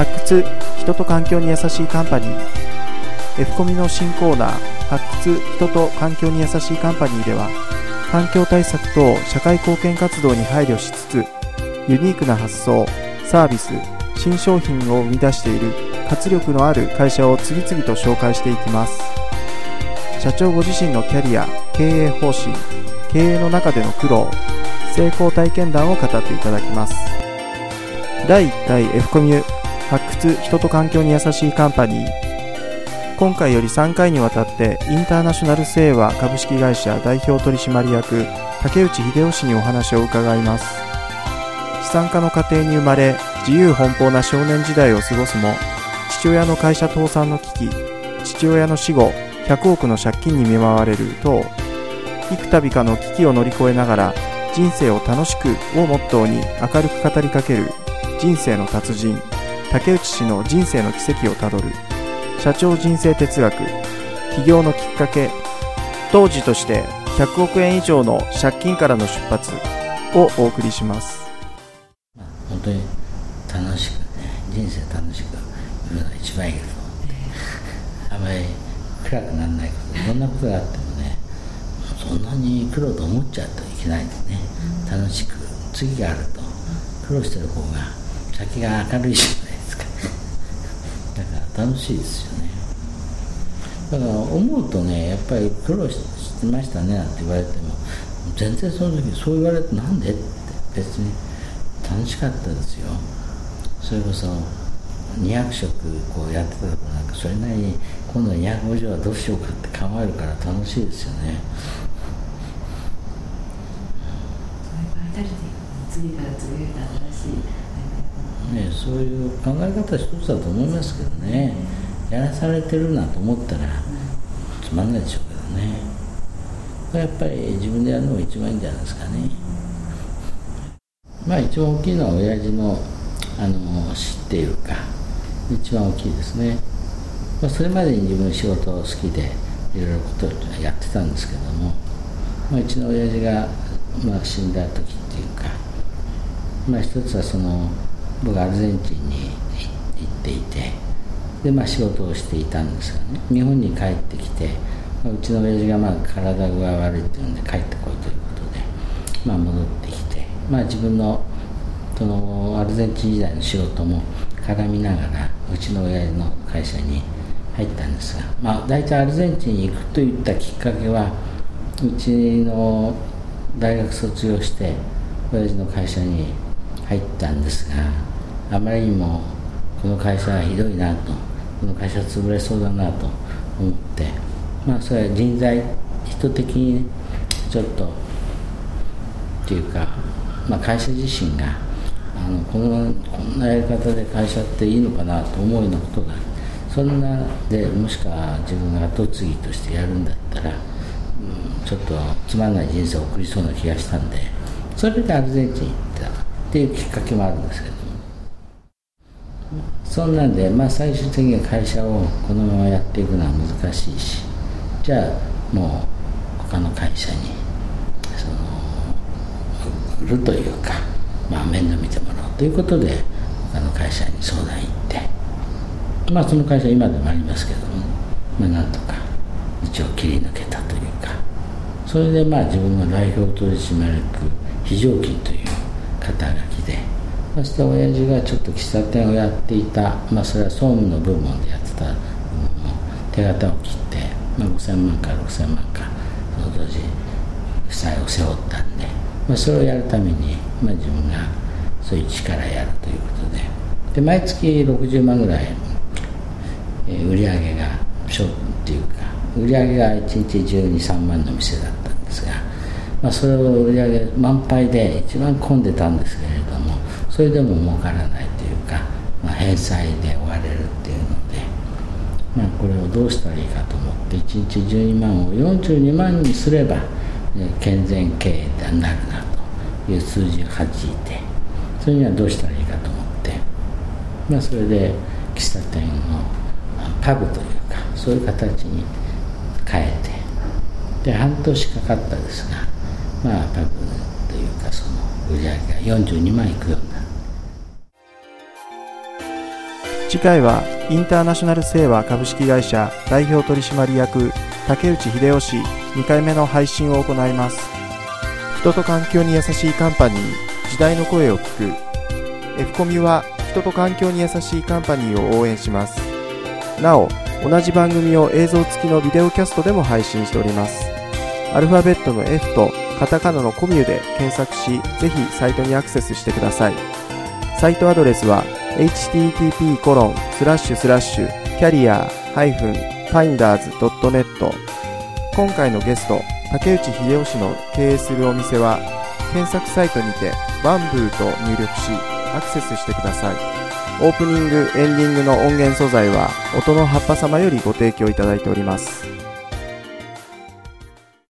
発掘人と環境に優しいカンパニー。F コミの新コーナー発掘人と環境に優しいカンパニーでは環境対策等社会貢献活動に配慮しつつユニークな発想サービス新商品を生み出している活力のある会社を次々と紹介していきます。社長ご自身のキャリア経営方針経営の中での苦労成功体験談を語っていただきます。第1回 F コミュ発掘人と環境に優しいカンパニー今回より3回にわたってインターナショナル清和株式会社代表取締役竹内秀夫氏にお話を伺います資産家の家庭に生まれ自由奔放な少年時代を過ごすも父親の会社倒産の危機父親の死後100億の借金に見舞われると幾度かの危機を乗り越えながら人生を楽しくをモットーに明るく語りかける人生の達人。竹内氏の人生の奇跡をたどる。社長人生哲学。起業のきっかけ。当時として100億円以上の借金からの出発。をお送りします。本当に楽しくね人生楽しくいるのが一番いいけど。あまり暗くならないことどんなことがあってもねそんなに苦労と思っちゃうといけないんでね。楽しく次があると苦労してる方が先が明るいじゃないですかだから楽しいですよね。だから思うとねやっぱり苦労してましたねなんて言われても。全然その時そう言われてなんでって別に楽しかったですよ。それこそ200食こうやってたとこなんかそれなりに今度250はどうしようかって考えるから楽しいですよね。次から次へと新しいねそういう考え方一つだと思いますけどね。やらされてるなと思ったらつまんないでしょうけどね。やっぱり自分でやるのが一番いいんじゃないですかね。まあ一番大きいのは親父のあの死っていうか。一番大きいですね、まあ、それまでに自分仕事を好きでいろいろことをやってたんですけども、まあ、うちの親父が、まあ、死んだ時っていうか、まあ、一つはその僕アルゼンチンに行っていてで、まあ、仕事をしていたんですがね。日本に帰ってきて、うちの親父がまあ体が悪いっていうんで帰ってこいということで、まあ、戻ってきて、まあ、自分のそのアルゼンチン時代の仕事も絡みながらうちの親父の会社に入ったんですが、まあ、大体アルゼンチンに行くといったきっかけはうちの大学卒業して親父の会社に入ったんですがあまりにもこの会社はひどいなとこの会社潰れそうだなと思ってまあそれは人材人的にねちょっとっていうか、まあ、会社自身があのこのこんなやり方で会社っていいのかなと思うようなことがそんなでもしくは自分が後継ぎとしてやるんだったら、うん、ちょっとつまんない人生を送りそうな気がしたんでそれでアルゼンチン行ったっていうきっかけもあるんですけどそんなんで、まあ、最終的に会社をこのままやっていくのは難しいしじゃあもう他の会社にその売るというかまあ、面倒見てもらおうということで他の会社に相談行ってまあその会社今でもありますけども、まあ、なんとか一応切り抜けたというかそれでまあ自分の代表取締役非常勤という肩書きでそして親父がちょっと喫茶店をやっていたまあそれは総務の部門でやってた部門も手形を切って、まあ、5000万か6000万かその当時負債を背負ったんで、まあ、それをやるためにまあ、自分がそういう力やるということで。で毎月60万ぐらい、えー、売り上げがショーっていうか売り上げが1日123万の店だったんですが、まあ、それを売り上げ満杯で一番混んでたんですけれどもそれでも儲からないというか、まあ、返済で終われるっていうので、まあ、これをどうしたらいいかと思って1日12万を42万にすれば、え、健全経営になるなという数字を弾いてそれにはどうしたらいいかと思って、まあ、それで喫茶店をパブというかそういう形に変えてで半年かかったですがまあパブというかその売り上げが42万いくようになる次回はインターナショナル清和株式会社代表取締役竹内秀夫氏2回目の配信を行います。人と環境に優しいカンパニー時代の声を聞く。F コミは人と環境に優しいカンパニーを応援します。なお同じ番組を映像付きのビデオキャストでも配信しております。アルファベットの F とカタカナのコミュで検索しぜひサイトにアクセスしてください。サイトアドレスは http コロンスラッシュスラッシュキャリア -finders.net 今回のゲスト竹内秀夫氏の経営するお店は検索サイトにてバンブーと入力しアクセスしてください。オープニングエンディングの音源素材は音の葉っぱ様よりご提供いただいております。